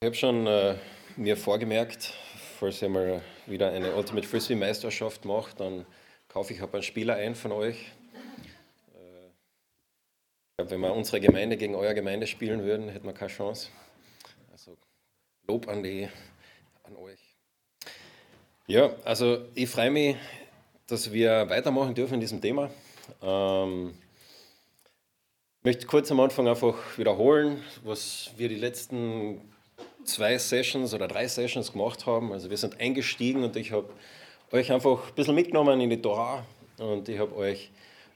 Ich habe schon äh, mir vorgemerkt, falls ihr mal wieder eine Ultimate Frisbee Meisterschaft macht, dann kaufe ich einen Spieler ein von euch. Äh, ich glaube, wenn wir unsere Gemeinde gegen eure Gemeinde spielen würden, hätten wir keine Chance. Also Lob an, die, an euch. Ja, also ich freue mich, dass wir weitermachen dürfen in diesem Thema. Ähm, ich möchte kurz am Anfang einfach wiederholen, was wir die letzten zwei Sessions oder drei Sessions gemacht haben. Also wir sind eingestiegen und ich habe euch einfach ein bisschen mitgenommen in die Torah und ich habe euch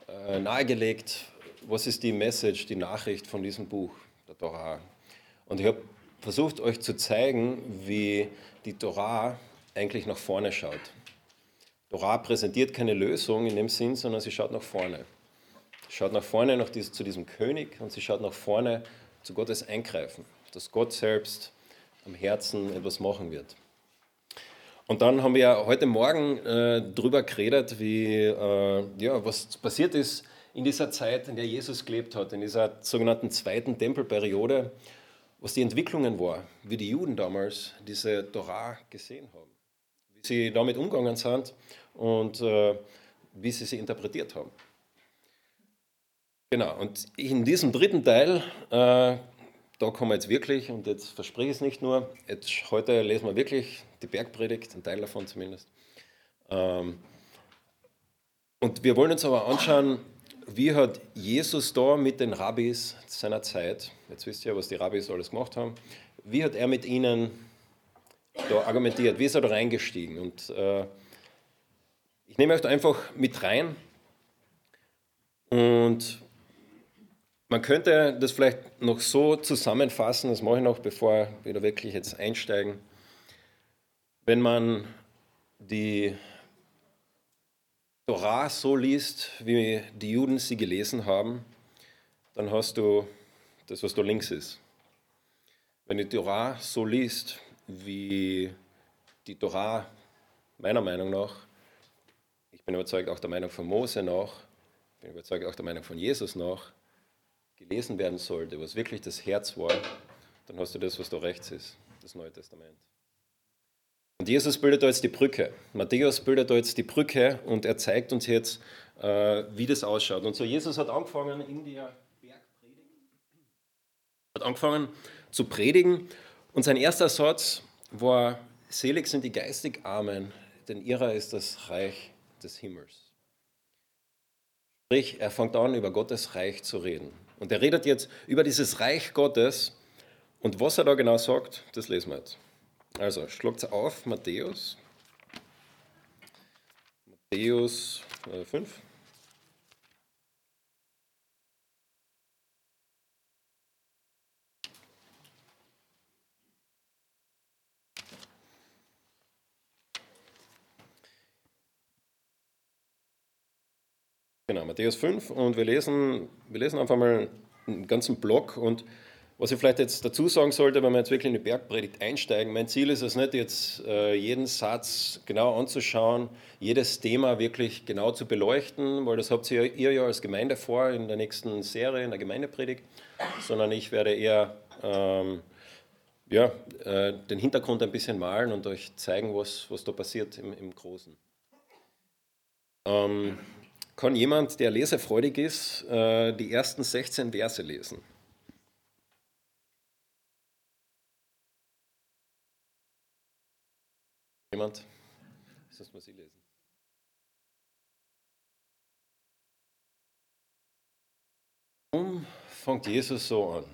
äh, nahegelegt, was ist die Message, die Nachricht von diesem Buch, der Torah. Und ich habe versucht euch zu zeigen, wie die Torah eigentlich nach vorne schaut. Torah präsentiert keine Lösung in dem Sinn, sondern sie schaut nach vorne. Sie schaut nach vorne nach dies, zu diesem König und sie schaut nach vorne zu Gottes Eingreifen, dass Gott selbst am Herzen etwas machen wird. Und dann haben wir ja heute Morgen äh, darüber geredet, wie, äh, ja, was passiert ist in dieser Zeit, in der Jesus gelebt hat, in dieser sogenannten zweiten Tempelperiode, was die Entwicklungen war, wie die Juden damals diese Torah gesehen haben, wie sie damit umgegangen sind und äh, wie sie sie interpretiert haben. Genau, und in diesem dritten Teil äh, da kommen wir jetzt wirklich, und jetzt verspreche ich es nicht nur, jetzt, heute lesen wir wirklich die Bergpredigt, ein Teil davon zumindest. Ähm, und wir wollen uns aber anschauen, wie hat Jesus da mit den Rabbis seiner Zeit, jetzt wisst ihr, was die Rabbis alles gemacht haben, wie hat er mit ihnen da argumentiert, wie ist er da reingestiegen? Und äh, ich nehme euch da einfach mit rein und man könnte das vielleicht noch so zusammenfassen, das mache ich noch, bevor wir da wirklich jetzt einsteigen. Wenn man die Torah so liest, wie die Juden sie gelesen haben, dann hast du das, was da links ist. Wenn du die Torah so liest, wie die Torah meiner Meinung nach, ich bin überzeugt auch der Meinung von Mose nach, bin überzeugt auch der Meinung von Jesus nach, gelesen werden sollte, was wirklich das Herz war, dann hast du das, was da rechts ist, das Neue Testament. Und Jesus bildet da jetzt die Brücke. Matthäus bildet da jetzt die Brücke und er zeigt uns jetzt, äh, wie das ausschaut. Und so, Jesus hat angefangen in der Bergpredigt, hat angefangen zu predigen und sein erster Satz war, selig sind die geistig Armen, denn ihrer ist das Reich des Himmels. Sprich, er fängt an, über Gottes Reich zu reden. Und er redet jetzt über dieses Reich Gottes. Und was er da genau sagt, das lesen wir jetzt. Also, schlagt auf, Matthäus. Matthäus äh, 5. Genau, Matthäus 5 und wir lesen, wir lesen einfach mal einen ganzen Block und was ich vielleicht jetzt dazu sagen sollte, wenn wir jetzt wirklich in die Bergpredigt einsteigen, mein Ziel ist es nicht, jetzt äh, jeden Satz genau anzuschauen, jedes Thema wirklich genau zu beleuchten, weil das habt ihr, ja als Gemeinde vor in der nächsten Serie, in der Gemeindepredigt, sondern ich werde eher ähm, ja, äh, den Hintergrund ein bisschen malen und euch zeigen, was, was da passiert im, im Großen. Ähm, kann jemand, der lesefreudig ist, äh, die ersten 16 Verse lesen? Jemand? Sonst muss ich lesen. Warum fängt Jesus so an?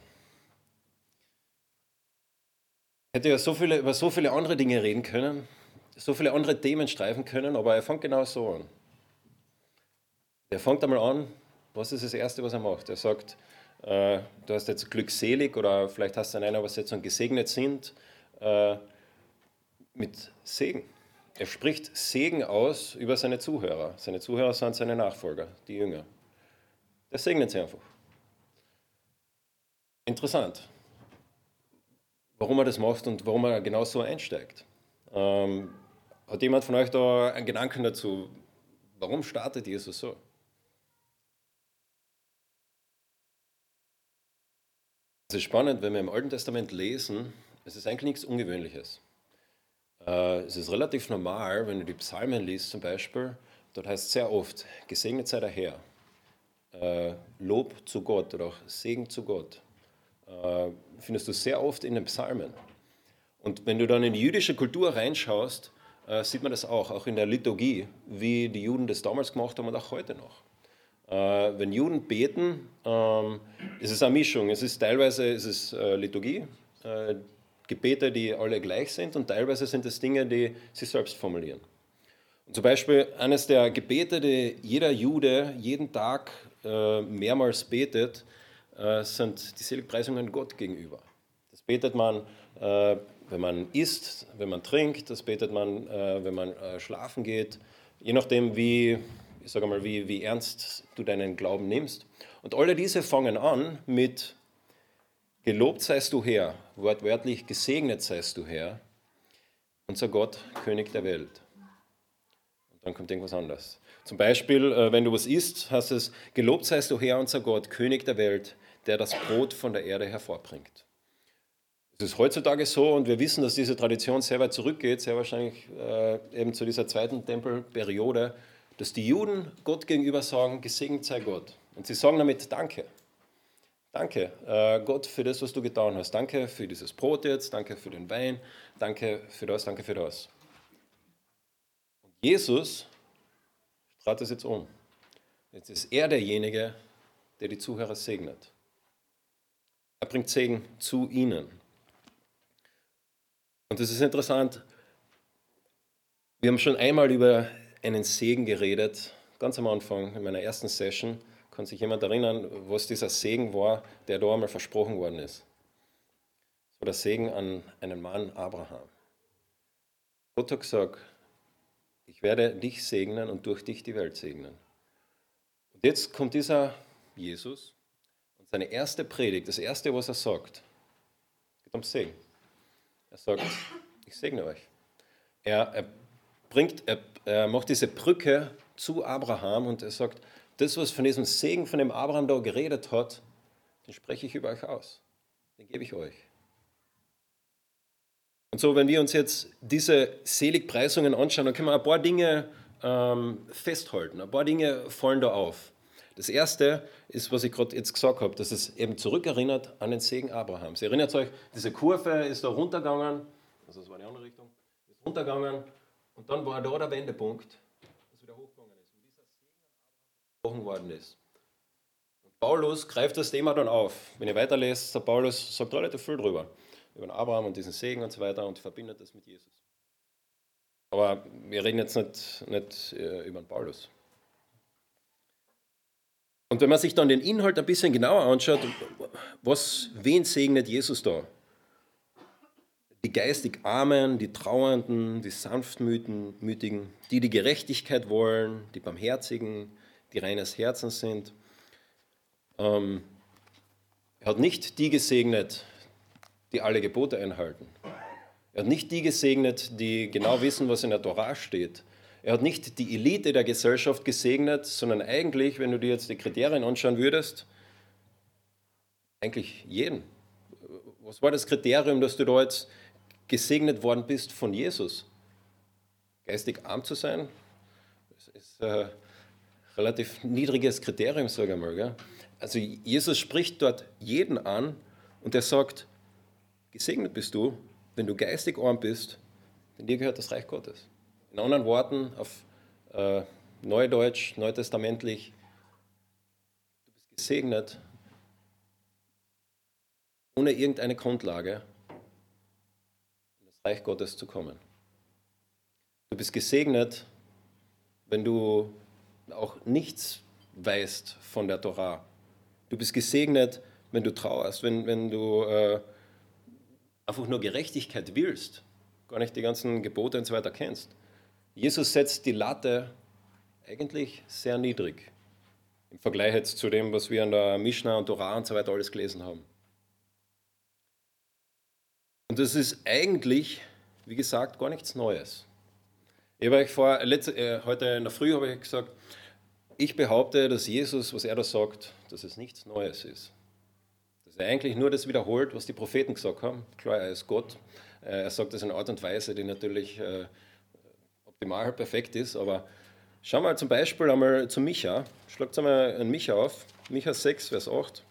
Hätte ja so viele, über so viele andere Dinge reden können, so viele andere Themen streifen können, aber er fängt genau so an. Er fängt einmal an, was ist das Erste, was er macht? Er sagt, äh, du hast jetzt glückselig oder vielleicht hast du in einer Übersetzung gesegnet sind, äh, mit Segen. Er spricht Segen aus über seine Zuhörer. Seine Zuhörer sind seine Nachfolger, die Jünger. Der segnet sie einfach. Interessant, warum er das macht und warum er genau so einsteigt. Ähm, hat jemand von euch da einen Gedanken dazu? Warum startet Jesus so? Es ist spannend, wenn wir im Alten Testament lesen, es ist eigentlich nichts Ungewöhnliches. Äh, es ist relativ normal, wenn du die Psalmen liest zum Beispiel, dort heißt es sehr oft, gesegnet sei der Herr, äh, Lob zu Gott oder auch Segen zu Gott. Äh, findest du sehr oft in den Psalmen. Und wenn du dann in die jüdische Kultur reinschaust, sieht man das auch, auch in der Liturgie, wie die Juden das damals gemacht haben und auch heute noch. Äh, wenn Juden beten, ähm, ist es eine Mischung. Es ist teilweise ist es, äh, Liturgie, äh, Gebete, die alle gleich sind, und teilweise sind es Dinge, die sie selbst formulieren. Und zum Beispiel eines der Gebete, die jeder Jude jeden Tag mehrmals betet, sind die Seligpreisungen Gott gegenüber. Das betet man, wenn man isst, wenn man trinkt, das betet man, wenn man schlafen geht, je nachdem, wie, ich sage mal, wie, wie ernst du deinen Glauben nimmst. Und alle diese fangen an mit Gelobt seist du Herr, wortwörtlich gesegnet seist du Herr, unser Gott, König der Welt. Und dann kommt irgendwas anderes. Zum Beispiel, äh, wenn du was isst, heißt es, Gelobt seist du Herr, unser Gott, König der Welt, der das Brot von der Erde hervorbringt. Es ist heutzutage so und wir wissen, dass diese Tradition sehr weit zurückgeht, sehr wahrscheinlich äh, eben zu dieser zweiten Tempelperiode, dass die Juden Gott gegenüber sagen, gesegnet sei Gott. Und sie sagen damit Danke. Danke, äh, Gott, für das, was du getan hast. Danke für dieses Brot jetzt, danke für den Wein, danke für das, danke für das. Und Jesus trat das jetzt um. Jetzt ist er derjenige, der die Zuhörer segnet. Er bringt Segen zu ihnen. Und das ist interessant. Wir haben schon einmal über einen Segen geredet, ganz am Anfang in meiner ersten Session. Kann sich jemand erinnern, was dieser Segen war, der da einmal versprochen worden ist? So der Segen an einen Mann Abraham. Gott hat gesagt, ich werde dich segnen und durch dich die Welt segnen. Und jetzt kommt dieser Jesus und seine erste Predigt, das erste, was er sagt, geht um Segen. Er sagt, ich segne euch. Er, er bringt, er, er macht diese Brücke zu Abraham und er sagt, das, was von diesem Segen, von dem Abraham da geredet hat, den spreche ich über euch aus. Den gebe ich euch. Und so, wenn wir uns jetzt diese Seligpreisungen anschauen, dann können wir ein paar Dinge ähm, festhalten. Ein paar Dinge fallen da auf. Das erste ist, was ich gerade jetzt gesagt habe, dass es eben zurückerinnert an den Segen Abrahams. Ihr erinnert euch, diese Kurve ist da runtergegangen, also das war die andere Richtung, ist runtergegangen und dann war da der Wendepunkt gesprochen worden ist. Und Paulus greift das Thema dann auf. Wenn ihr weiterlest, sagt Paulus sagt relativ viel drüber. Über Abraham und diesen Segen und so weiter und verbindet das mit Jesus. Aber wir reden jetzt nicht, nicht äh, über den Paulus. Und wenn man sich dann den Inhalt ein bisschen genauer anschaut, was, wen segnet Jesus da? Die geistig Armen, die Trauernden, die Sanftmütigen, die die Gerechtigkeit wollen, die Barmherzigen, die reines Herzens sind. Ähm, er hat nicht die gesegnet, die alle Gebote einhalten. Er hat nicht die gesegnet, die genau wissen, was in der Torah steht. Er hat nicht die Elite der Gesellschaft gesegnet, sondern eigentlich, wenn du dir jetzt die Kriterien anschauen würdest, eigentlich jeden. Was war das Kriterium, dass du da jetzt gesegnet worden bist von Jesus? Geistig arm zu sein? Das ist äh, relativ niedriges Kriterium, sage ich mal. Gell? Also Jesus spricht dort jeden an und er sagt, gesegnet bist du, wenn du geistig arm bist, denn dir gehört das Reich Gottes. In anderen Worten, auf äh, Neudeutsch, neutestamentlich, du bist gesegnet ohne irgendeine Grundlage, Reich Gottes zu kommen. Du bist gesegnet, wenn du auch nichts weißt von der Torah. Du bist gesegnet, wenn du trauerst, wenn, wenn du äh, einfach nur Gerechtigkeit willst, gar nicht die ganzen Gebote und so weiter kennst. Jesus setzt die Latte eigentlich sehr niedrig im Vergleich jetzt zu dem, was wir in der Mishnah und Torah und so weiter alles gelesen haben. Und das ist eigentlich, wie gesagt, gar nichts Neues. Ich habe euch vor, letzte, äh, heute in der Früh habe ich gesagt, ich behaupte, dass Jesus, was er da sagt, dass es nichts Neues ist. Das dass er eigentlich nur das wiederholt, was die Propheten gesagt haben. Klar, er ist Gott. Äh, er sagt das in Art und Weise, die natürlich äh, optimal perfekt ist. Aber schauen wir zum Beispiel einmal zu Micha. Schlagt einmal einen Micha auf. Micha 6, Vers 8.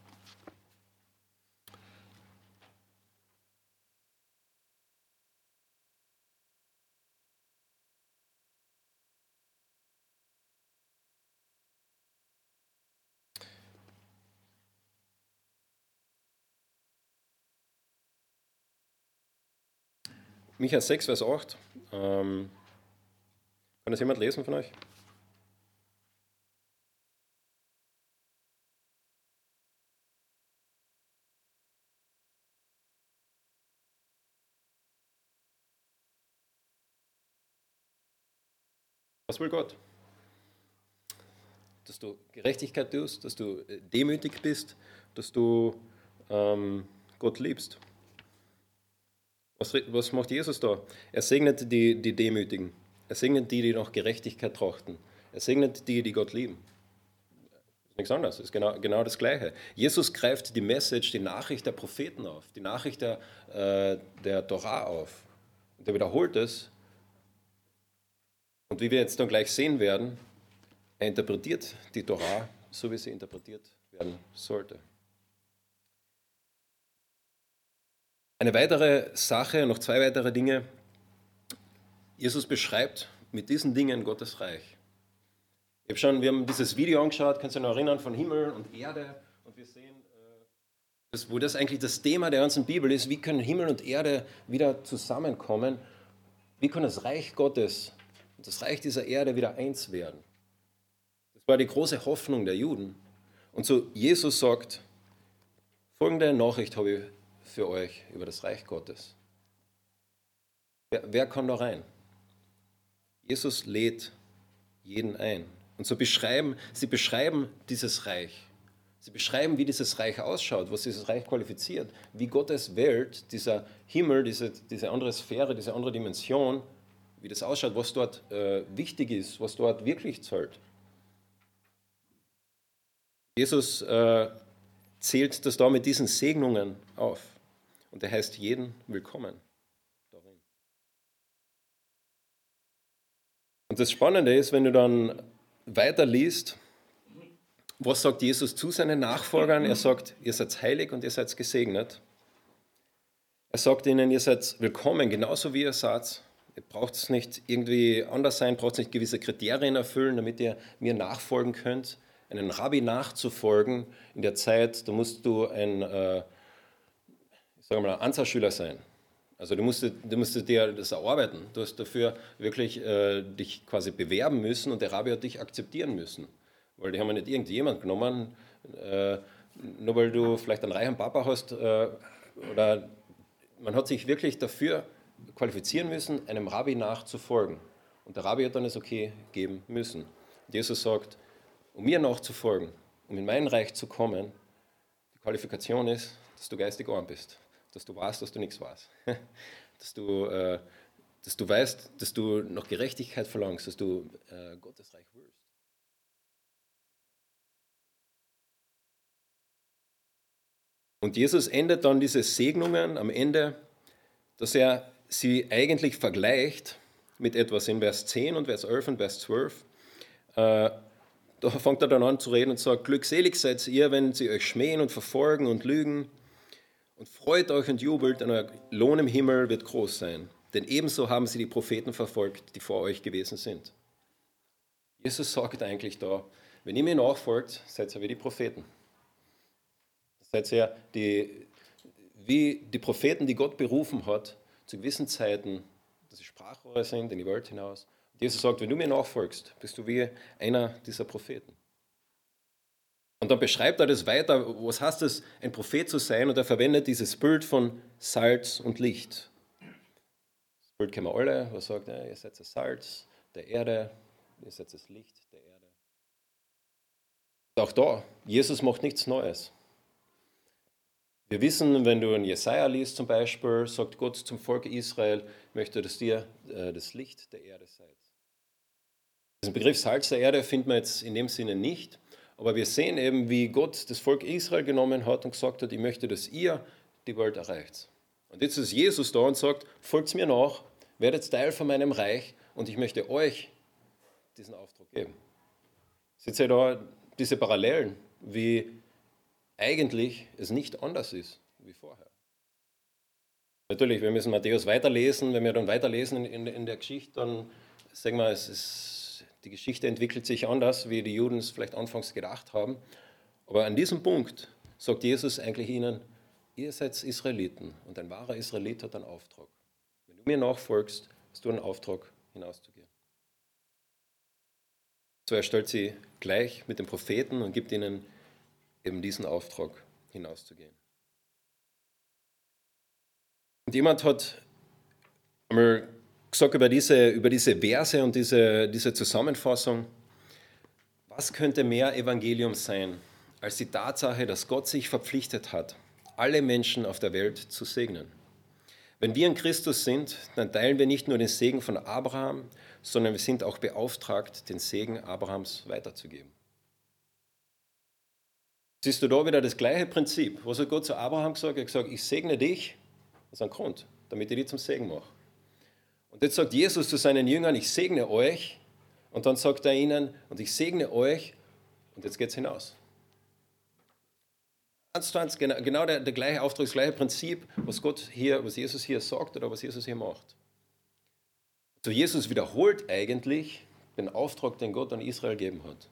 Micha 6, Vers 8. Ähm, kann das jemand lesen von euch? Was will Gott? Dass du Gerechtigkeit tust, dass du äh, demütig bist, dass du ähm, Gott liebst. Was, was macht Jesus da? Er segnet die, die Demütigen. Er segnet die, die nach Gerechtigkeit trachten. Er segnet die, die Gott lieben. Nichts anderes, ist genau, genau das Gleiche. Jesus greift die Message, die Nachricht der Propheten auf, die Nachricht der, äh, der Torah auf. Und er wiederholt es. Und wie wir jetzt dann gleich sehen werden, er interpretiert die Torah so, wie sie interpretiert werden sollte. Eine weitere Sache, noch zwei weitere Dinge. Jesus beschreibt mit diesen Dingen Gottes Reich. Ich habe schon, wir haben dieses Video angeschaut, kannst du noch erinnern, von Himmel und Erde. Und wir sehen, äh, das, wo das eigentlich das Thema der ganzen Bibel ist, wie können Himmel und Erde wieder zusammenkommen? Wie kann das Reich Gottes und das Reich dieser Erde wieder eins werden? Das war die große Hoffnung der Juden. Und so Jesus sagt, folgende Nachricht habe ich für euch über das Reich Gottes. Wer, wer kann da rein? Jesus lädt jeden ein. Und so beschreiben, sie beschreiben dieses Reich. Sie beschreiben, wie dieses Reich ausschaut, was dieses Reich qualifiziert, wie Gottes Welt, dieser Himmel, diese, diese andere Sphäre, diese andere Dimension, wie das ausschaut, was dort äh, wichtig ist, was dort wirklich zählt. Jesus äh, zählt das da mit diesen Segnungen auf. Und er heißt jeden willkommen darin. Und das Spannende ist, wenn du dann weiter liest, was sagt Jesus zu seinen Nachfolgern? Er sagt, ihr seid heilig und ihr seid gesegnet. Er sagt ihnen, ihr seid willkommen, genauso wie ihr seid. Ihr braucht es nicht irgendwie anders sein, braucht nicht gewisse Kriterien erfüllen, damit ihr mir nachfolgen könnt. Einen Rabbi nachzufolgen in der Zeit, da musst du ein äh, sagen wir mal, Ansatzschüler sein. Also du musstest, du musstest dir das erarbeiten. Du hast dafür wirklich äh, dich quasi bewerben müssen und der Rabbi hat dich akzeptieren müssen. Weil die haben ja nicht irgendjemand genommen, äh, nur weil du vielleicht einen reichen Papa hast. Äh, oder man hat sich wirklich dafür qualifizieren müssen, einem Rabbi nachzufolgen. Und der Rabbi hat dann das Okay geben müssen. Und Jesus sagt, um mir nachzufolgen, um in mein Reich zu kommen, die Qualifikation ist, dass du geistig arm bist dass du weißt, dass du nichts weißt. dass, du, äh, dass du weißt, dass du noch Gerechtigkeit verlangst, dass du äh, Gottes Reich willst. Und Jesus endet dann diese Segnungen am Ende, dass er sie eigentlich vergleicht mit etwas in Vers 10 und Vers 11 und Vers 12. Äh, da fängt er dann an zu reden und sagt, glückselig seid ihr, wenn sie euch schmähen und verfolgen und lügen und freut euch und jubelt, denn euer Lohn im Himmel wird groß sein. Denn ebenso haben sie die Propheten verfolgt, die vor euch gewesen sind. Jesus sagt eigentlich da, wenn ihr mir nachfolgt, seid ihr wie die Propheten. Seid ihr die, wie die Propheten, die Gott berufen hat, zu gewissen Zeiten, dass sie Sprachrohre sind in die Welt hinaus. Jesus sagt, wenn du mir nachfolgst, bist du wie einer dieser Propheten. Und dann beschreibt er das weiter, was heißt es, ein Prophet zu sein? Und er verwendet dieses Bild von Salz und Licht. Das Bild kennen wir alle, was sagt er, ihr seid das Salz der Erde, ihr seid das Licht der Erde. Und auch da, Jesus macht nichts Neues. Wir wissen, wenn du in Jesaja liest zum Beispiel, sagt Gott zum Volk Israel, möchte, dass dir äh, das Licht der Erde seid. Diesen Begriff Salz der Erde findet man jetzt in dem Sinne nicht, Aber wir sehen eben, wie Gott das Volk Israel genommen hat und gesagt hat, ich möchte, dass ihr die Welt erreicht. Und jetzt ist Jesus da und sagt, folgt mir nach, werdet Teil von meinem Reich und ich möchte euch diesen Auftrag geben. Seht ihr da diese Parallelen, wie eigentlich es nicht anders ist wie vorher. Natürlich, wir müssen Matthäus weiterlesen. Wenn wir dann weiterlesen in, in der Geschichte, dann sagen wir, es ist, die Geschichte entwickelt sich anders, wie die Juden es vielleicht anfangs gedacht haben. Aber an diesem Punkt sagt Jesus eigentlich ihnen, ihr seid Israeliten und ein wahrer Israelit hat einen Auftrag. Wenn du mir nachfolgst, hast du einen Auftrag, hinauszugehen. So er stellt sie gleich mit den Propheten und gibt ihnen eben diesen Auftrag, hinauszugehen. Und jemand hat einmal gesagt über diese, über diese Verse und diese, diese Zusammenfassung, was könnte mehr Evangelium sein, als die Tatsache, dass Gott sich verpflichtet hat, alle Menschen auf der Welt zu segnen. Wenn wir in Christus sind, dann teilen wir nicht nur den Segen von Abraham, sondern wir sind auch beauftragt, den Segen Abrahams weiterzugeben. Siehst du da wieder das gleiche Prinzip. Was hat Gott zu Abraham gesagt? Er hat gesagt, ich segne dich aus einem Grund, damit ich dich zum Segen mache. Und jetzt sagt Jesus zu seinen Jüngern, ich segne euch. Und dann sagt er ihnen, und ich segne euch. Und jetzt geht es hinaus. Genau, genau der, der gleiche Auftrag, das gleiche Prinzip, was Gott hier, was Jesus hier sagt oder was Jesus hier macht. So Jesus wiederholt eigentlich den Auftrag, den Gott an Israel gegeben hat.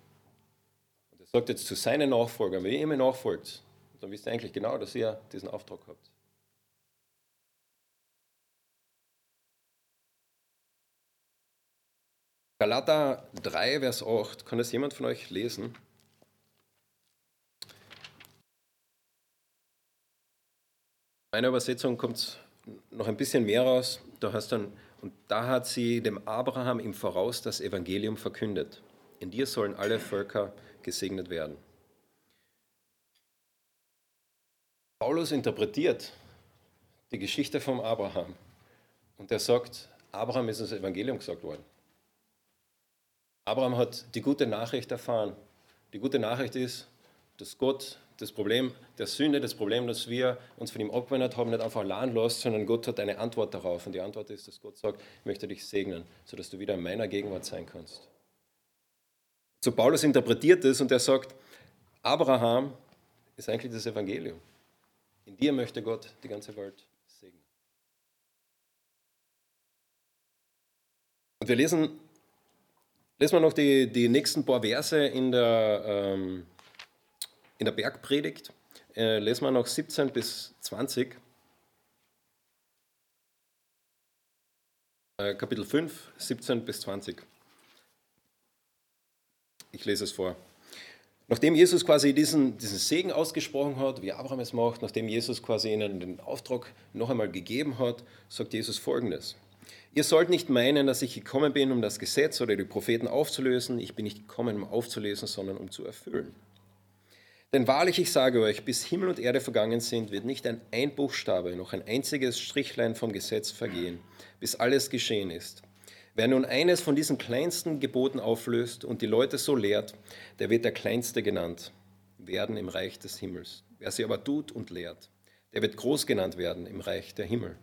Und er sagt jetzt zu seinen Nachfolgern, wenn ihr mir nachfolgt, dann wisst ihr eigentlich genau, dass ihr diesen Auftrag habt. Galater 3, Vers 8, kann das jemand von euch lesen? meiner Übersetzung kommt noch ein bisschen mehr raus. Da hast dann, und da hat sie dem Abraham im Voraus das Evangelium verkündet. In dir sollen alle Völker gesegnet werden. Paulus interpretiert die Geschichte vom Abraham und er sagt, Abraham ist das Evangelium gesagt worden. Abraham hat die gute Nachricht erfahren. Die gute Nachricht ist, dass Gott das Problem der Sünde, das Problem, dass wir uns von ihm abgewendet haben, nicht einfach allein lässt, sondern Gott hat eine Antwort darauf. Und die Antwort ist, dass Gott sagt, ich möchte dich segnen, sodass du wieder in meiner Gegenwart sein kannst. So Paulus interpretiert es und er sagt, Abraham ist eigentlich das Evangelium. In dir möchte Gott die ganze Welt segnen. Und wir lesen, lesen wir noch die, die nächsten paar Verse in der, ähm, in der Bergpredigt äh, lesen wir noch 17 bis 20. Äh, Kapitel 5, 17 bis 20. Ich lese es vor. Nachdem Jesus quasi diesen, diesen Segen ausgesprochen hat, wie Abraham es macht, nachdem Jesus quasi ihnen den Auftrag noch einmal gegeben hat, sagt Jesus folgendes. Ihr sollt nicht meinen, dass ich gekommen bin, um das Gesetz oder die Propheten aufzulösen. Ich bin nicht gekommen, um aufzulösen, sondern um zu erfüllen. Denn wahrlich, ich sage euch, bis Himmel und Erde vergangen sind, wird nicht ein, ein Buchstabe, noch ein einziges Strichlein vom Gesetz vergehen, bis alles geschehen ist. Wer nun eines von diesen kleinsten Geboten auflöst und die Leute so lehrt, der wird der Kleinste genannt werden im Reich des Himmels. Wer sie aber tut und lehrt, der wird groß genannt werden im Reich der Himmel.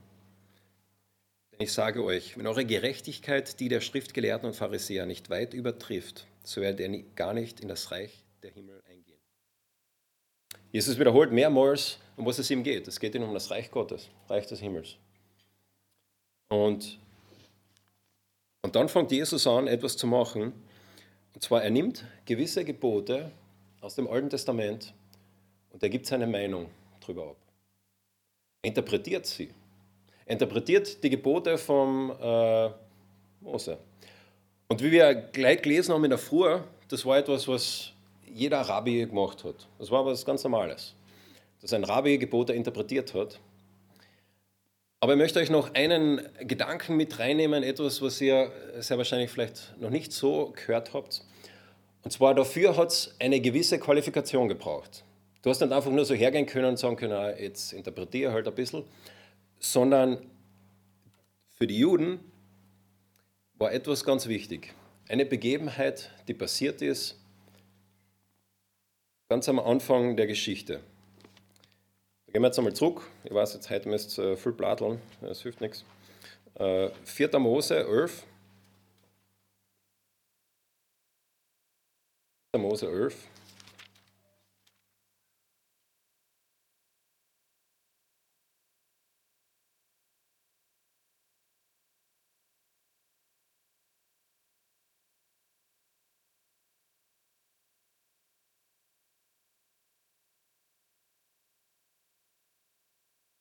Ich sage euch, wenn eure Gerechtigkeit die der Schriftgelehrten und Pharisäer nicht weit übertrifft, so werdet ihr gar nicht in das Reich der Himmel eingehen. Jesus wiederholt mehrmals, um was es ihm geht. Es geht ihm um das Reich Gottes, Reich des Himmels. Und, und dann fängt Jesus an, etwas zu machen. Und zwar, er nimmt gewisse Gebote aus dem Alten Testament und er gibt seine Meinung darüber ab. Er interpretiert sie. Er interpretiert die Gebote vom äh, Mose. Und wie wir gleich gelesen haben in der Früh, das war etwas, was jeder Rabbi gemacht hat. Das war was ganz Normales, dass ein Rabbi Gebote interpretiert hat. Aber ich möchte euch noch einen Gedanken mit reinnehmen, etwas, was ihr sehr wahrscheinlich vielleicht noch nicht so gehört habt. Und zwar dafür hat es eine gewisse Qualifikation gebraucht. Du hast nicht einfach nur so hergehen können und sagen können, ah, jetzt interpretiere halt ein bisschen, sondern für die Juden war etwas ganz wichtig. Eine Begebenheit, die passiert ist, ganz am Anfang der Geschichte. Da gehen wir jetzt einmal zurück. Ich weiß, jetzt heute müsst ihr viel bladeln, das hilft nichts. 4. Mose 11. 4. Mose 11.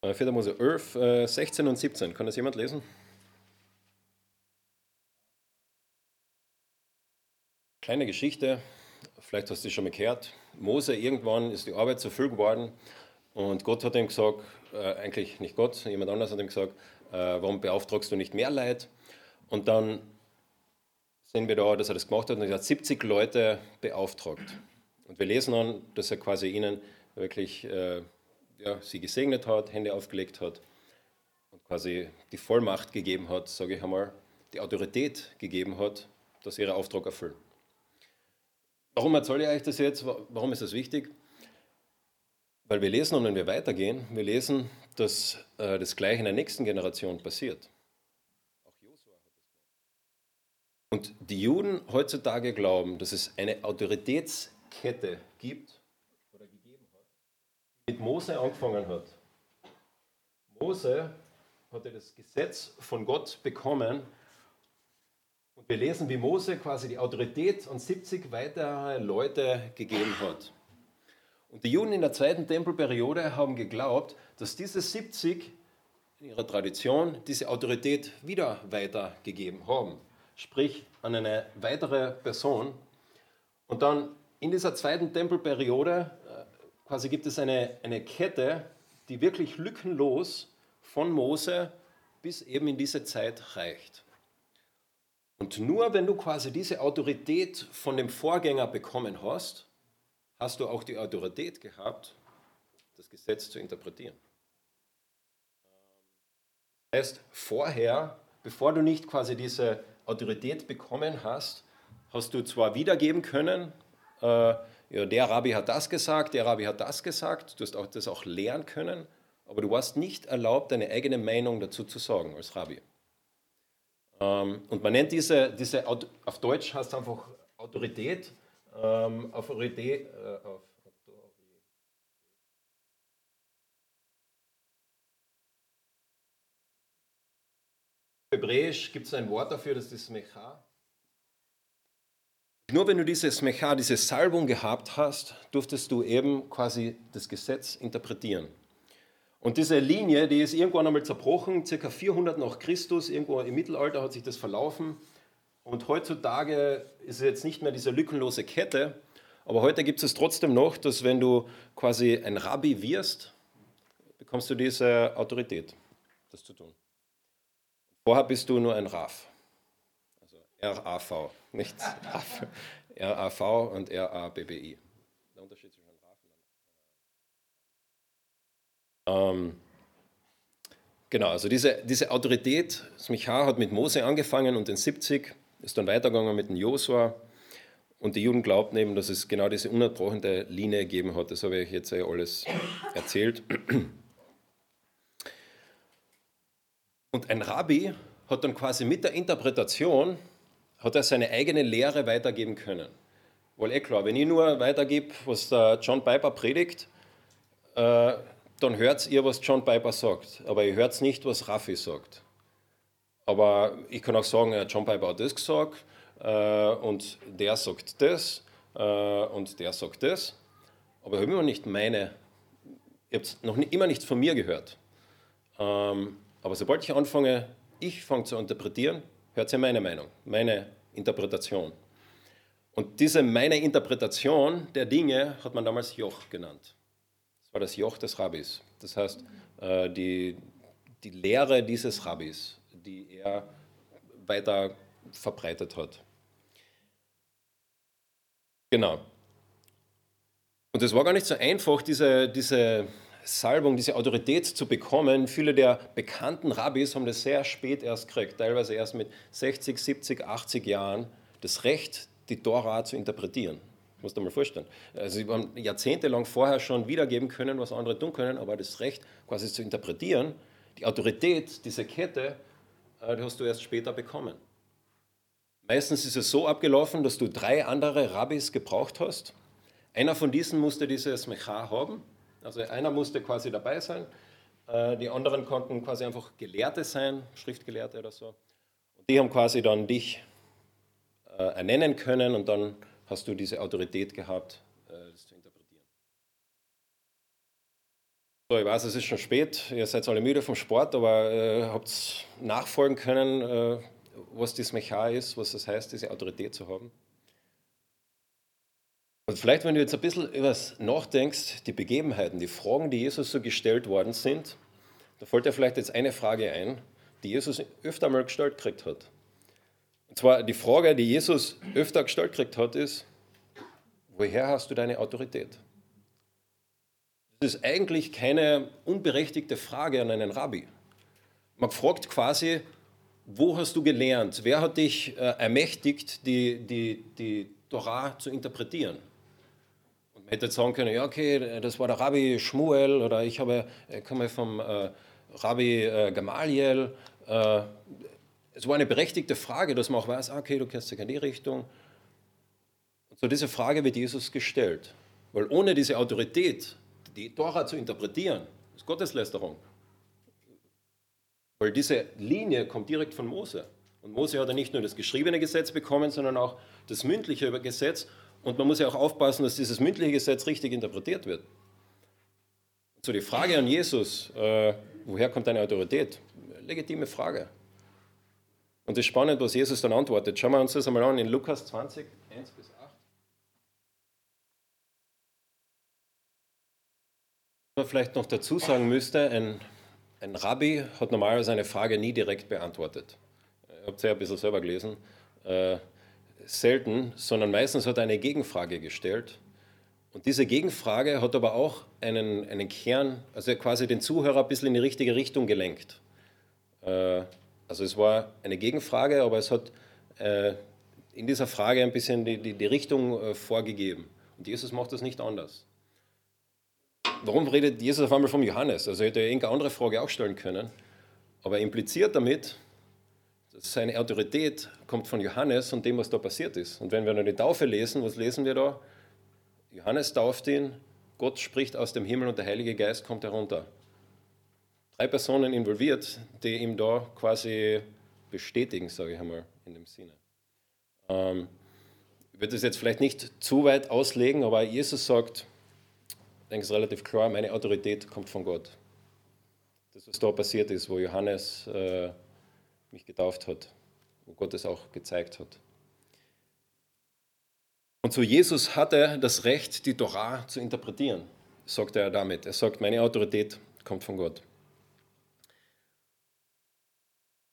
4. Mose 11, äh, 16 und 17. Kann das jemand lesen? Kleine Geschichte, vielleicht hast du es schon mal gehört. Mose, irgendwann ist die Arbeit zu viel geworden und Gott hat ihm gesagt, äh, eigentlich nicht Gott, jemand anders hat ihm gesagt, äh, warum beauftragst du nicht mehr Leid? Und dann sehen wir da, dass er das gemacht hat und er hat 70 Leute beauftragt. Und wir lesen dann, dass er quasi ihnen wirklich äh, ja, sie gesegnet hat, Hände aufgelegt hat und quasi die Vollmacht gegeben hat, sage ich einmal, die Autorität gegeben hat, dass sie ihren Auftrag erfüllen. Warum erzähle ich euch das jetzt? Warum ist das wichtig? Weil wir lesen und wenn wir weitergehen, wir lesen, dass äh, das gleich in der nächsten Generation passiert. Und die Juden heutzutage glauben, dass es eine Autoritätskette gibt, mit Mose angefangen hat. Mose hatte das Gesetz von Gott bekommen und wir lesen, wie Mose quasi die Autorität an 70 weitere Leute gegeben hat. Und die Juden in der zweiten Tempelperiode haben geglaubt, dass diese 70 in ihrer Tradition diese Autorität wieder weitergegeben haben. Sprich an eine weitere Person. Und dann in dieser zweiten Tempelperiode quasi gibt es eine, eine Kette, die wirklich lückenlos von Mose bis eben in diese Zeit reicht. Und nur wenn du quasi diese Autorität von dem Vorgänger bekommen hast, hast du auch die Autorität gehabt, das Gesetz zu interpretieren. Das heißt, vorher, bevor du nicht quasi diese Autorität bekommen hast, hast du zwar wiedergeben können, äh, ja, der Rabbi hat das gesagt, der Rabbi hat das gesagt, du hast auch das auch lernen können, aber du warst nicht erlaubt, deine eigene Meinung dazu zu sagen als Rabbi. Ähm, und man nennt diese, diese auf Deutsch heißt es einfach Autorität, ähm, Autorität, äh, auf, Hebräisch gibt es ein Wort dafür, das ist Mecha. Nur wenn du dieses Mecha, diese Salbung gehabt hast, durftest du eben quasi das Gesetz interpretieren. Und diese Linie, die ist irgendwann einmal zerbrochen, circa 400 nach Christus, irgendwo im Mittelalter hat sich das verlaufen. Und heutzutage ist es jetzt nicht mehr diese lückenlose Kette, aber heute gibt es trotzdem noch, dass wenn du quasi ein Rabbi wirst, bekommst du diese Autorität, das zu tun. Vorher bist du nur ein Raf. RAV, nicht RAV und RABBI. Der Unterschied zwischen RAV und ähm, Genau, also diese, diese Autorität, Micha hat mit Mose angefangen und den 70, ist dann weitergegangen mit dem Josua. Und die Juden glaubten eben, dass es genau diese unabbrechende Linie gegeben hat. Das habe ich jetzt ja alles erzählt. Und ein Rabbi hat dann quasi mit der Interpretation hat er seine eigene Lehre weitergeben können. Weil eh klar, wenn ich nur weitergebe, was der John Piper predigt, äh, dann hört ihr, was John Piper sagt. Aber ihr hört nicht, was Raffi sagt. Aber ich kann auch sagen, John Piper hat das gesagt äh, und der sagt das äh, und der sagt das. Aber ich habe immer nicht meine, ihr habt noch immer nichts von mir gehört. Ähm, aber sobald ich anfange, ich fange zu interpretieren, hört ihr meine Meinung, meine Interpretation. Und diese meine Interpretation der Dinge hat man damals Joch genannt. Das war das Joch des Rabbis. Das heißt, äh, die, die Lehre dieses Rabbis, die er weiter verbreitet hat. Genau. Und es war gar nicht so einfach, diese, diese Salbung, diese Autorität zu bekommen. Viele der bekannten Rabbis haben das sehr spät erst gekriegt, teilweise erst mit 60, 70, 80 Jahren, das Recht, die Tora zu interpretieren. Musst du mal vorstellen. Also sie haben jahrzehntelang vorher schon wiedergeben können, was andere tun können, aber das Recht quasi zu interpretieren, die Autorität, diese Kette, äh, die hast du erst später bekommen. Meistens ist es so abgelaufen, dass du drei andere Rabbis gebraucht hast. Einer von diesen musste dieses Mecha haben, also einer musste quasi dabei sein. Äh, die anderen konnten quasi einfach Gelehrte sein, Schriftgelehrte oder so. Und die haben quasi dann dich äh, ernennen können und dann hast du diese Autorität gehabt, äh, das zu interpretieren. So, ich weiß, es ist schon spät, ihr seid alle müde vom Sport, aber habt nachfolgen können, was das Mecha ist, was das heißt, diese Autorität zu haben. Und vielleicht, wenn du jetzt ein bisschen über das nachdenkst, die Begebenheiten, die Fragen, die Jesus so gestellt worden sind, da fällt dir vielleicht jetzt eine Frage ein, die Jesus öfter mal gestellt gekriegt hat. Und zwar die Frage, die Jesus öfter gestellt gekriegt hat, ist, woher hast du deine Autorität? Das ist eigentlich keine unberechtigte Frage an einen Rabbi. Man fragt quasi, wo hast du gelernt? Wer hat dich äh, ermächtigt, die, die, die Torah zu interpretieren? Man hätte sagen können, ja, okay, das war der Rabbi Shmuel oder ich habe, äh, komme vom äh, Rabbi äh, Gamaliel. Äh, es war eine berechtigte Frage, dass man auch weiß, ah, okay, du kennst dich in die Richtung. Und so diese Frage wird Jesus gestellt. Weil ohne diese Autorität, die Tora zu interpretieren, ist Gotteslästerung. Weil diese Linie kommt direkt von Mose. Und Mose hat ja nicht nur das geschriebene Gesetz bekommen, sondern auch das mündliche Gesetz. Und man muss ja auch aufpassen, dass dieses mündliche Gesetz richtig interpretiert wird. So die Frage an Jesus, äh, woher kommt deine Autorität? Legitime Frage. Und es ist spannend, was Jesus dann antwortet. Schauen wir uns das einmal an in Lukas 20, 1 bis 8. Was man vielleicht noch dazu sagen müsste, ein ein Rabbi hat normalerweise eine Frage nie direkt beantwortet. Ich habe es ja ein bisschen selber gelesen. Äh, selten, sondern meistens hat er eine Gegenfrage gestellt. Und diese Gegenfrage hat aber auch einen, einen Kern, also quasi den Zuhörer ein bisschen in die richtige Richtung gelenkt. Äh, also es war eine Gegenfrage, aber es hat äh, in dieser Frage ein bisschen die, die, die Richtung äh, vorgegeben. Und Jesus macht das nicht anders warum redet Jesus auf einmal vom Johannes? Also hätte er irgendeine andere Frage auch stellen können. Aber er impliziert damit, seine Autorität kommt von Johannes und dem, was da passiert ist. Und wenn wir dann die Taufe lesen, was lesen wir da? Johannes tauft ihn, Gott spricht aus dem Himmel und der Heilige Geist kommt herunter. Drei Personen involviert, die ihm da quasi bestätigen, sage ich einmal, in dem Sinne. Ähm, ich würde das jetzt vielleicht nicht zu weit auslegen, aber Jesus sagt, denke, es ist relativ klar, meine Autorität kommt von Gott. Das, was da passiert ist, wo Johannes äh, mich getauft hat, wo Gott es auch gezeigt hat. Und so Jesus hatte das Recht, die Torah zu interpretieren, sagt er damit. Er sagt, meine Autorität kommt von Gott.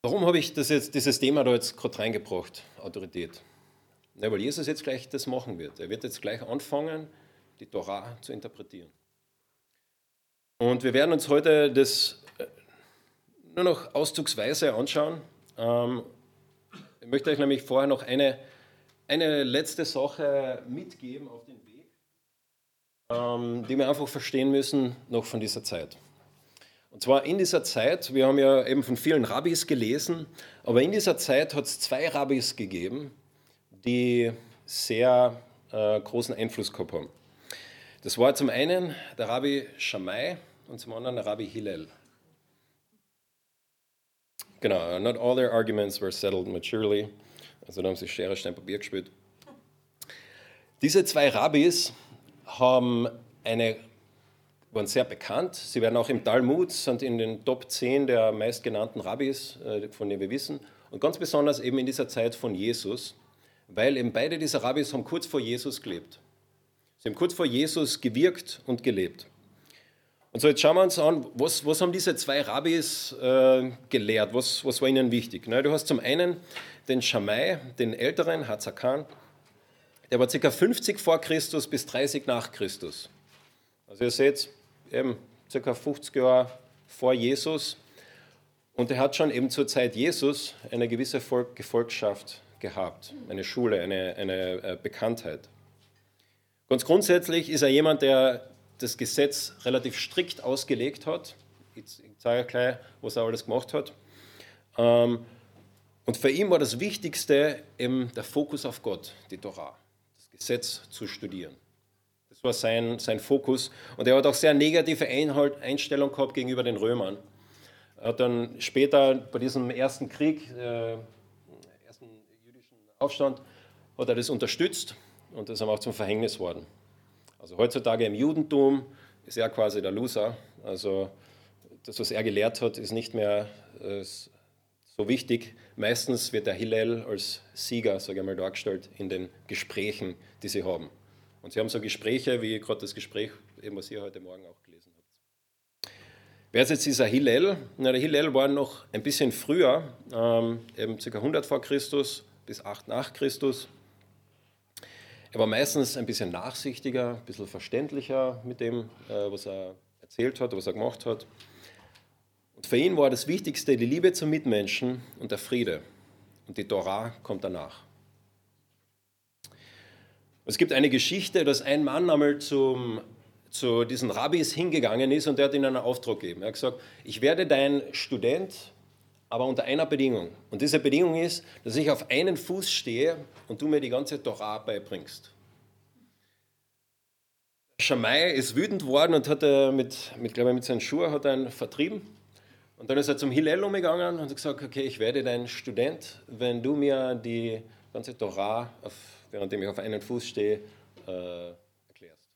Warum habe ich das jetzt, dieses Thema da jetzt gerade reingebracht, Autorität? Ja, weil Jesus jetzt gleich das machen wird. Er wird jetzt gleich anfangen, die Torah zu interpretieren. Und wir werden uns heute das nur noch auszugsweise anschauen. Ähm, ich möchte euch nämlich vorher noch eine, eine letzte Sache mitgeben auf den Weg, ähm, die wir einfach verstehen müssen noch von dieser Zeit. Und zwar in dieser Zeit, wir haben ja eben von vielen Rabbis gelesen, aber in dieser Zeit hat es zwei Rabbis gegeben, die sehr äh, großen Einfluss gehabt haben. Das war zum einen der Rabbi Shammai und zum anderen der Rabbi Hillel. Genau, not all their arguments were settled maturely. Also da haben sie Schere, Stein, Papier gespielt. Diese zwei Rabbis haben eine, waren sehr bekannt. Sie werden auch im Talmud, sind in den Top 10 der meistgenannten Rabbis, äh, von denen wir wissen. Und ganz besonders eben in dieser Zeit von Jesus, weil eben beide dieser Rabbis haben kurz vor Jesus gelebt. Sie haben kurz vor Jesus gewirkt und gelebt. Und so jetzt schauen wir uns an, was, was haben diese zwei Rabbis äh, gelehrt, was, was war ihnen wichtig. Ne? Du hast zum einen den Shammai, den älteren, Hazakan, der war ca. 50 vor Christus bis 30 nach Christus. Also ihr seht, eben ca. 50 Jahre vor Jesus. Und er hat schon eben zur Zeit Jesus eine gewisse Volk Gefolgschaft gehabt, eine Schule, eine, eine äh, Bekanntheit. Ganz grundsätzlich ist er jemand, der das Gesetz relativ strikt ausgelegt hat. Ich zeige gleich, was er alles gemacht hat. Ähm, und für ihn war das Wichtigste eben der Fokus auf Gott, die Torah, das Gesetz zu studieren. Das war sein, sein Fokus. Und er hat auch sehr negative Einstellung gehabt gegenüber den Römern. Er hat dann später bei diesem ersten Krieg, äh, ersten jüdischen Aufstand, hat er das unterstützt und das ist ihm auch zum Verhängnis worden. Also heutzutage im Judentum ist er quasi der Loser. Also das, was er gelehrt hat, ist nicht mehr äh, so wichtig. Meistens wird der Hillel als Sieger, sage ich mal, dargestellt in den Gesprächen, die sie haben. Und sie haben so Gespräche, wie gerade das Gespräch, eben was ihr heute Morgen auch gelesen habt. Wer ist jetzt dieser Hillel? Na, der Hillel war noch ein bisschen früher, ähm, eben ca. 100 vor Christus bis 8 nach Christus. Er war meistens ein bisschen nachsichtiger, ein bisschen verständlicher mit dem, äh, was er erzählt hat, was er gemacht hat. Und für ihn war das Wichtigste die Liebe zum Mitmenschen und der Friede. Und die Torah kommt danach. Es gibt eine Geschichte, dass ein Mann einmal zum, zu diesen Rabbis hingegangen ist und der hat ihnen einen Auftrag gegeben. Er hat gesagt, ich werde dein Student, aber unter einer Bedingung. Und diese Bedingung ist, dass ich auf einen Fuß stehe und du mir die ganze Torah beibringst. Schamai ist wütend worden und hat mit, mit, glaube ich, mit seinen Schuhen hat einen vertrieben. Und dann ist er zum Hillel umgegangen und hat gesagt, okay, ich werde dein Student, wenn du mir die ganze Torah, auf, während ich auf einen Fuß stehe, äh, erklärst.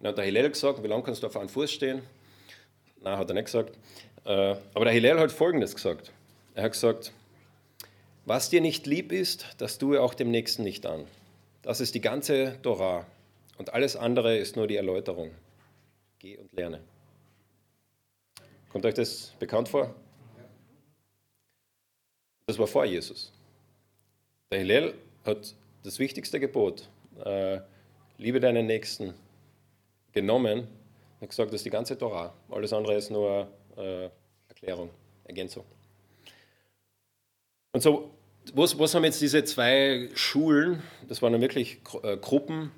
Dann hat der Hillel gesagt, wie lange kannst du auf einem Fuß stehen? Nein, hat er nicht gesagt. Äh, aber der Hillel hat Folgendes gesagt. Er hat gesagt, was dir nicht lieb ist, das tue auch dem Nächsten nicht an. Das ist die ganze Torah. Und alles andere ist nur die Erläuterung. Geh und lerne. Kommt euch das bekannt vor? Das war vor Jesus. Der Hillel hat das wichtigste Gebot, äh, liebe deinen Nächsten, genommen und gesagt, das ist die ganze Torah. Alles andere ist nur äh, Erklärung, Ergänzung. Und so, was, was haben jetzt diese zwei Schulen, das waren dann wirklich äh, Gruppen,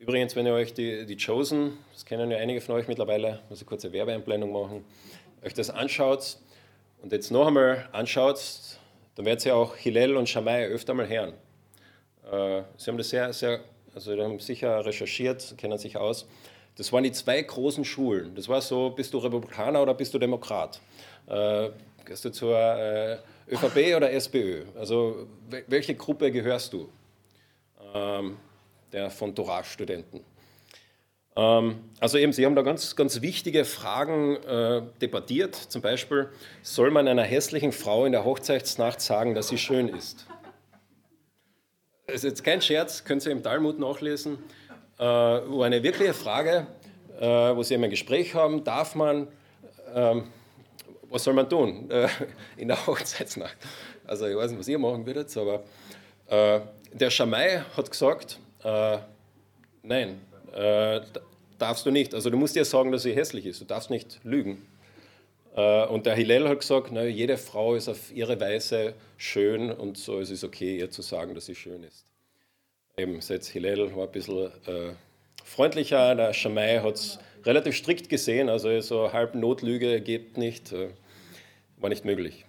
Übrigens, wenn ihr euch die, die Chosen, das kennen ja einige von euch mittlerweile, muss ich kurz eine Werbeeinblendung machen, euch das anschaut und jetzt noch einmal anschaut, dann werdet ihr auch Hillel und Shammai öfter mal hören. Äh, sie haben das sehr, sehr, also die haben sicher recherchiert, kennen sich aus. Das waren die zwei großen Schulen. Das war so, bist du Republikaner oder bist du Demokrat? Äh, gehst du zur äh, ÖVP oder SPÖ? Also welche Gruppe gehörst du? Ähm, der von Torah-Studenten. Ähm, also eben, Sie haben da ganz, ganz wichtige Fragen äh, debattiert. Zum Beispiel, soll man einer hässlichen Frau in der Hochzeitsnacht sagen, dass sie schön ist? Das ist jetzt kein Scherz, können Sie im Talmud nachlesen, äh, wo eine wirkliche Frage, äh, wo Sie eben ein Gespräch haben, darf man, ähm, was soll man tun äh, in der Hochzeitsnacht? Also ich weiß nicht, was ihr machen würdet, aber äh, der Schamai hat gesagt, äh, nein, äh, darfst du nicht. Also du musst dir sagen, dass sie hässlich ist. Du darfst nicht lügen. Und der Hillel hat gesagt, na, jede Frau ist auf ihre Weise schön und so ist es okay, ihr zu sagen, dass sie schön ist. Eben, jetzt Hillel war ein bisschen äh, freundlicher, der Schamai hat es relativ strikt gesehen, also so halb Notlüge geht nicht, äh, war nicht möglich.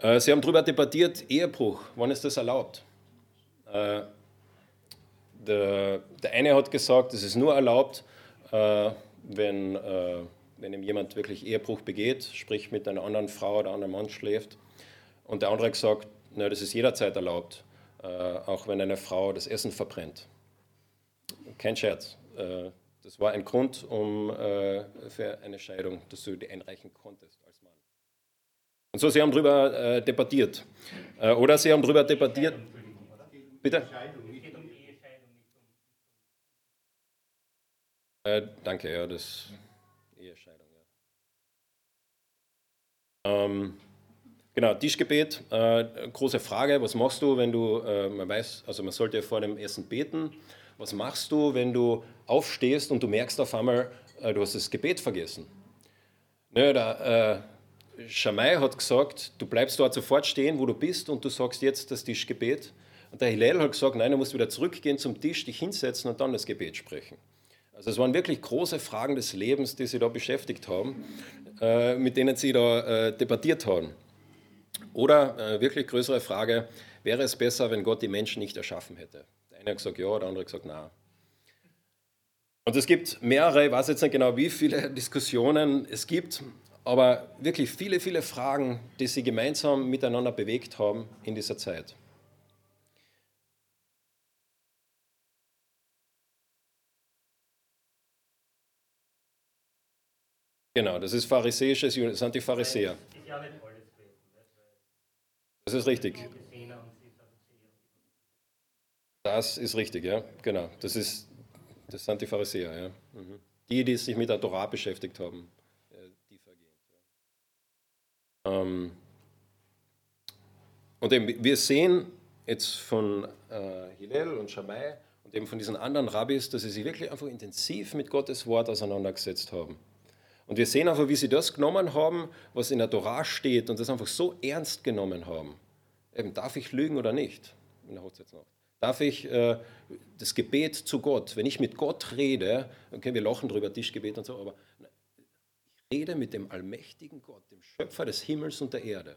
Äh, sie haben darüber debattiert, Ehebruch, wann ist das erlaubt? Äh, der, der eine hat gesagt, es ist nur erlaubt, äh, wenn, äh, wenn ihm jemand wirklich Ehebruch begeht, sprich mit einer anderen Frau oder einem Mann schläft. Und der andere hat gesagt, na, das ist jederzeit erlaubt, auch wenn eine Frau das Essen verbrennt. Kein Scherz. Äh, das war ein Grund um, äh, für eine Scheidung, dass du die einreichen konntest als Mann. Und so, sie haben darüber äh, debattiert. oder sie haben darüber debattiert. Bitte? Äh, danke, ja, das Ehescheidung, ja. Ähm, genau, Tischgebet, äh, große Frage, was machst du, wenn du, äh, man weiß, also man sollte vor dem Essen beten, was machst du, wenn du aufstehst und du merkst auf einmal, äh, du hast das Gebet vergessen? Nö, der äh, Schamai hat gesagt, du bleibst dort sofort stehen, wo du bist und du sagst jetzt das Tischgebet Und der Hillel hat gesagt, nein, du musst wieder zurückgehen zum Tisch, dich hinsetzen und dann das Gebet sprechen. Also es waren wirklich große Fragen des Lebens, die sie da beschäftigt haben, äh, mit denen sie da äh, debattiert haben. Oder äh, wirklich größere Frage, wäre es besser, wenn Gott die Menschen nicht erschaffen hätte? Der eine hat gesagt ja, der andere hat gesagt nein. Und es gibt mehrere, ich weiß jetzt nicht genau, wie viele Diskussionen es gibt, aber wirklich viele, viele Fragen, die sie gemeinsam miteinander bewegt haben in dieser Zeit. Genau, das ist pharisäisches, das sind die Pharisäer. Das ist richtig. Das ist richtig, ja, genau. Das, ist, das sind die Pharisäer, ja. Mhm. Die, die sich mit der Torah beschäftigt haben, äh, tiefergehend. Ja. Ähm, und eben, wir sehen jetzt von äh, Hillel und Shammai und eben von diesen anderen Rabbis, dass sie sich wirklich einfach intensiv mit Gottes Wort auseinandergesetzt haben. Und wir sehen einfach, wie sie das genommen haben, was in der Torah steht und das einfach so ernst genommen haben. Eben, darf ich lügen oder nicht in der Hochzeitsnacht? Darf ich äh, das Gebet zu Gott, wenn ich mit Gott rede, okay, wir lachen drüber, Tischgebet und so, aber ich rede mit dem allmächtigen Gott, dem Schöpfer des Himmels und der Erde.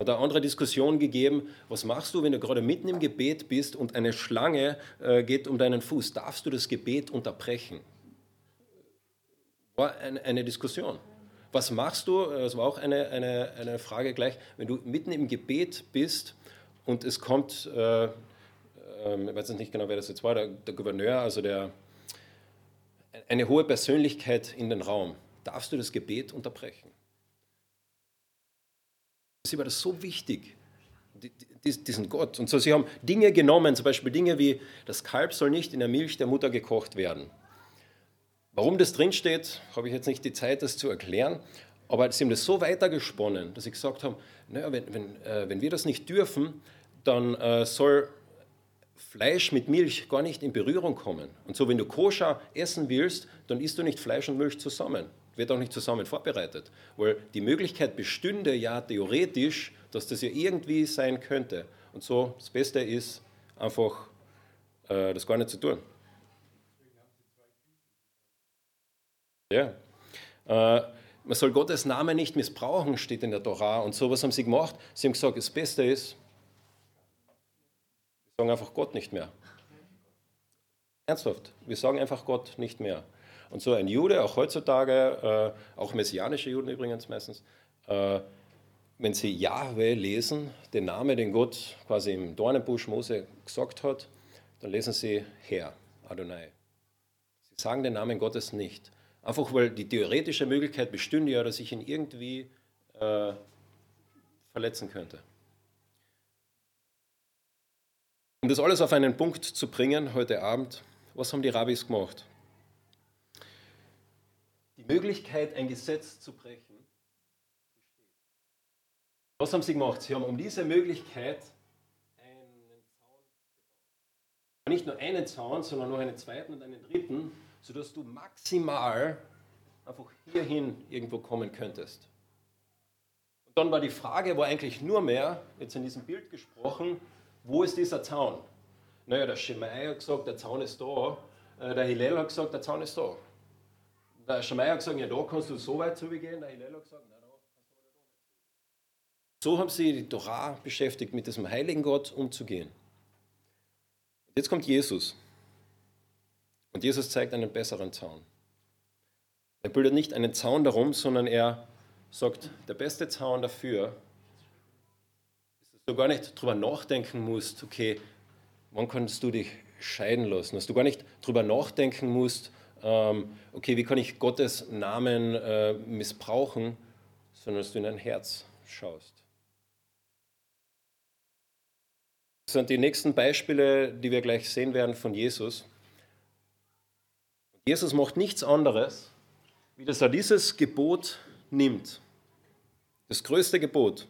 Hat eine andere Diskussion gegeben, was machst du, wenn du gerade mitten im Gebet bist und eine Schlange äh, geht um deinen Fuß? Darfst du das Gebet unterbrechen? War eine, eine Diskussion. Was machst du? Das war auch eine, eine, eine Frage gleich, wenn du mitten im Gebet bist und es kommt äh, ähm, ich weiß nicht genau, wer das jetzt war, der, der Gouverneur, also der, eine hohe Persönlichkeit in den Raum. Darfst du das Gebet unterbrechen? Sie war das so wichtig, diesen Gott. Und so, sie haben Dinge genommen, zum Beispiel Dinge wie, das Kalb soll nicht in der Milch der Mutter gekocht werden. Warum das drinsteht, habe ich jetzt nicht die Zeit, das zu erklären. Aber sie haben das so weitergesponnen, dass sie gesagt haben, naja, wenn, wenn, äh, wenn wir das nicht dürfen, dann äh, soll Fleisch mit Milch gar nicht in Berührung kommen. Und so, wenn du koscher essen willst, dann isst du nicht Fleisch und Milch zusammen. Wird auch nicht zusammen vorbereitet. Weil die Möglichkeit bestünde ja theoretisch, dass das ja irgendwie sein könnte. Und so, das Beste ist einfach, äh, das gar nicht zu tun. Ja. Äh, man soll Gottes Namen nicht missbrauchen, steht in der Torah. Und so was haben sie gemacht. Sie haben gesagt, das Beste ist, sagen einfach Gott nicht mehr. Ernsthaft, wir sagen einfach Gott nicht mehr. Und so ein Jude, auch heutzutage, äh, auch messianische Juden übrigens meistens, äh, wenn sie Jahwe lesen, den Namen, den Gott quasi im Dornenbusch Mose gesagt hat, dann lesen sie Herr, Adonai. Sie sagen den Namen Gottes nicht. Einfach weil die theoretische Möglichkeit bestünde ja, dass ich ihn irgendwie äh, verletzen könnte. Um das alles auf einen Punkt zu bringen heute Abend, was haben die Rabbis gemacht? Die Möglichkeit, ein Gesetz zu brechen, Was haben sie gemacht? Sie haben um diese Möglichkeit einen Zaun gebaut. Nicht nur einen Zaun, sondern noch einen zweiten und einen dritten, sodass du maximal einfach hierhin irgendwo kommen könntest. Und dann war die Frage, war eigentlich nur mehr, jetzt in diesem Bild gesprochen, wo ist dieser Zaun? Naja, der Shemai hat gesagt, der Zaun ist da. Äh, der Hillel hat gesagt, der Zaun ist da. Der Shemai hat gesagt, ja, da kannst du so weit zugehen. Der Hillel hat gesagt, nein, da kannst du nicht So haben sie die Torah beschäftigt, mit diesem heiligen Gott umzugehen. Jetzt kommt Jesus. Und Jesus zeigt einen besseren Zaun. Er bildet nicht einen Zaun darum, sondern er sagt, der beste Zaun dafür du gar nicht drüber nachdenken musst, okay, wann kannst du dich scheiden lassen, dass du gar nicht drüber nachdenken musst, ähm, okay, wie kann ich Gottes Namen äh, missbrauchen, sondern dass du in dein Herz schaust. Das sind die nächsten Beispiele, die wir gleich sehen werden von Jesus. Jesus macht nichts anderes, wie dass er dieses Gebot nimmt. Das größte Gebot.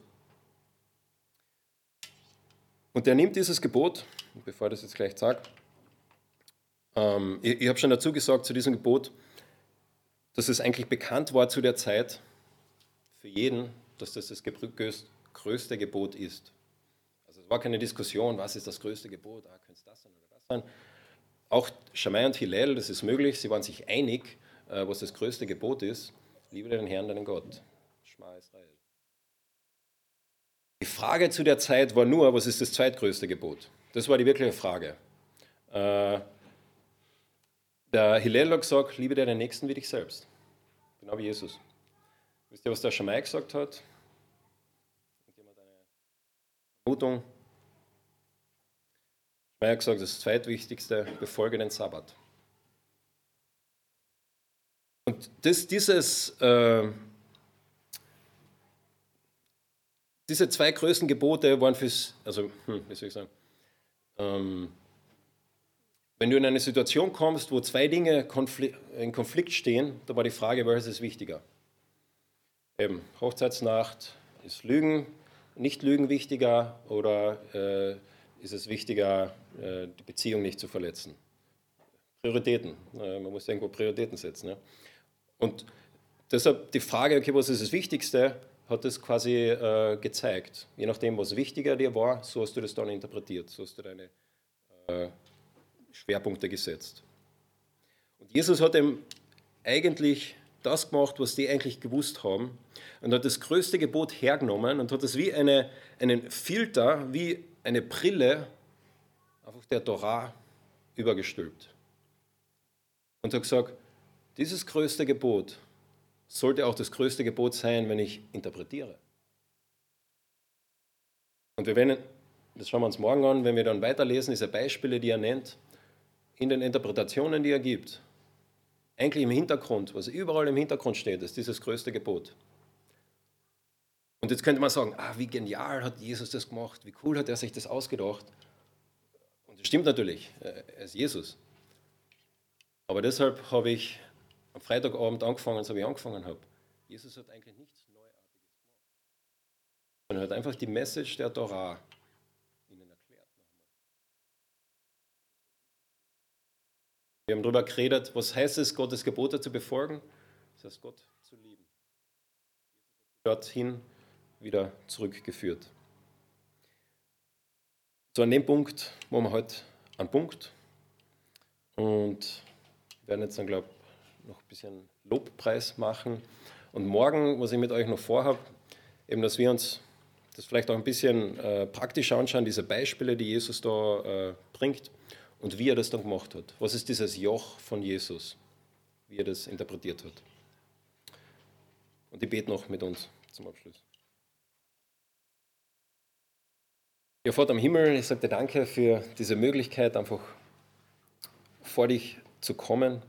Und er nimmt dieses Gebot, bevor ich das jetzt gleich sage, ähm, ich, ich habe schon dazu gesagt zu diesem Gebot, dass es eigentlich bekannt war zu der Zeit für jeden, dass das das größte Gebot ist. Also Es war keine Diskussion, was ist das größte Gebot, ah, könnte es das sein oder das sein. Auch Shammai und Hillel, das ist möglich, sie waren sich einig, äh, was das größte Gebot ist. Liebe den Herrn, deinen Gott. Schma Israel. Die Frage zu der Zeit war nur, was ist das zweitgrößte Gebot? Das war die wirkliche Frage. Äh, der Hillel hat gesagt, liebe deinen Nächsten wie dich selbst. Genau wie Jesus. Wisst ihr, was der Schamai gesagt hat? Jemand eine Vermutung? Hat gesagt, das zweitwichtigste, befolge den Sabbat. Und das, dieses, äh, diese zwei größten Gebote waren fürs, also, hm, wie soll ich sagen, ähm, wenn du in eine Situation kommst, wo zwei Dinge in Konflikt stehen, da war die Frage, welches ist wichtiger? Eben, Hochzeitsnacht, ist Lügen, nicht Lügen wichtiger oder äh, ist es wichtiger, äh, die Beziehung nicht zu verletzen? Prioritäten. Äh, man muss irgendwo Prioritäten setzen. Und deshalb die Frage, okay, was ist das Wichtigste? hat es quasi äh, gezeigt. Je nachdem, was wichtiger dir war, so hast du das dann interpretiert, so hast du deine Schwerpunkte gesetzt. Und Jesus hat ihm eigentlich das gemacht, was die eigentlich gewusst haben und hat das größte Gebot hergenommen und hat es wie eine, einen Filter, wie eine Brille auf der Torah übergestülpt. Und hat gesagt, dieses größte Gebot sollte auch das größte Gebot sein, wenn ich interpretiere. Und wir werden, das schauen wir uns morgen an, wenn wir dann weiterlesen, diese Beispiele, die er nennt, in den Interpretationen, die er gibt, eigentlich im Hintergrund, was überall im Hintergrund steht, ist dieses größte Gebot. Und jetzt könnte man sagen, ah, wie genial hat Jesus das gemacht, wie cool hat er sich das ausgedacht. Und das stimmt natürlich, er ist Jesus. Aber deshalb habe ich am Freitagabend angefangen, so wie ich angefangen habe. Jesus hat eigentlich nichts Neuartiges gemacht. Er hat einfach die Message der Torah ihnen erklärt. Wir haben darüber geredet, was heißt es, Gottes Gebote zu befolgen? Das heißt, Gott zu lieben. Dorthin wieder zurückgeführt. So an dem Punkt wo wir heute einen Punkt und werden jetzt dann, glaube ich, noch ein bisschen Lobpreis machen. Und morgen, was ich mit euch noch vorhabe, eben, dass wir uns das vielleicht auch ein bisschen äh, praktisch anschauen, diese Beispiele, die Jesus da äh, bringt und wie er das dann gemacht hat. Was ist dieses Joch von Jesus, wie er das interpretiert hat. Und ich bete noch mit uns zum Abschluss. Ja, Vater am Himmel, ich sage dir danke für diese Möglichkeit, einfach vor dich zu kommen.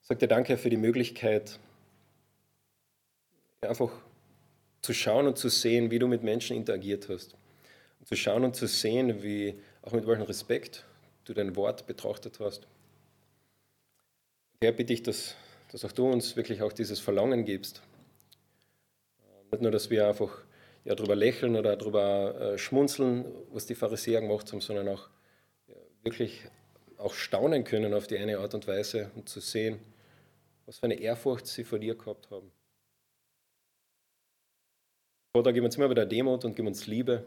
Sag dir danke für die Möglichkeit, einfach zu schauen und zu sehen, wie du mit Menschen interagiert hast. Und zu schauen und zu sehen, wie, auch mit welchem Respekt du dein Wort betrachtet hast. Herr, bitte ich, dass, dass auch du uns wirklich auch dieses Verlangen gibst. Nicht nur, dass wir einfach ja, darüber lächeln oder darüber äh, schmunzeln, was die Pharisäer gemacht haben, sondern auch ja, wirklich auch staunen können auf die eine Art und Weise und zu sehen, was für eine Ehrfurcht sie vor dir gehabt haben. Vater, gib uns immer wieder Demut und gib uns Liebe,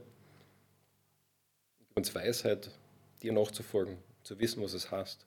gib uns Weisheit, dir nachzufolgen, zu wissen, was es heißt.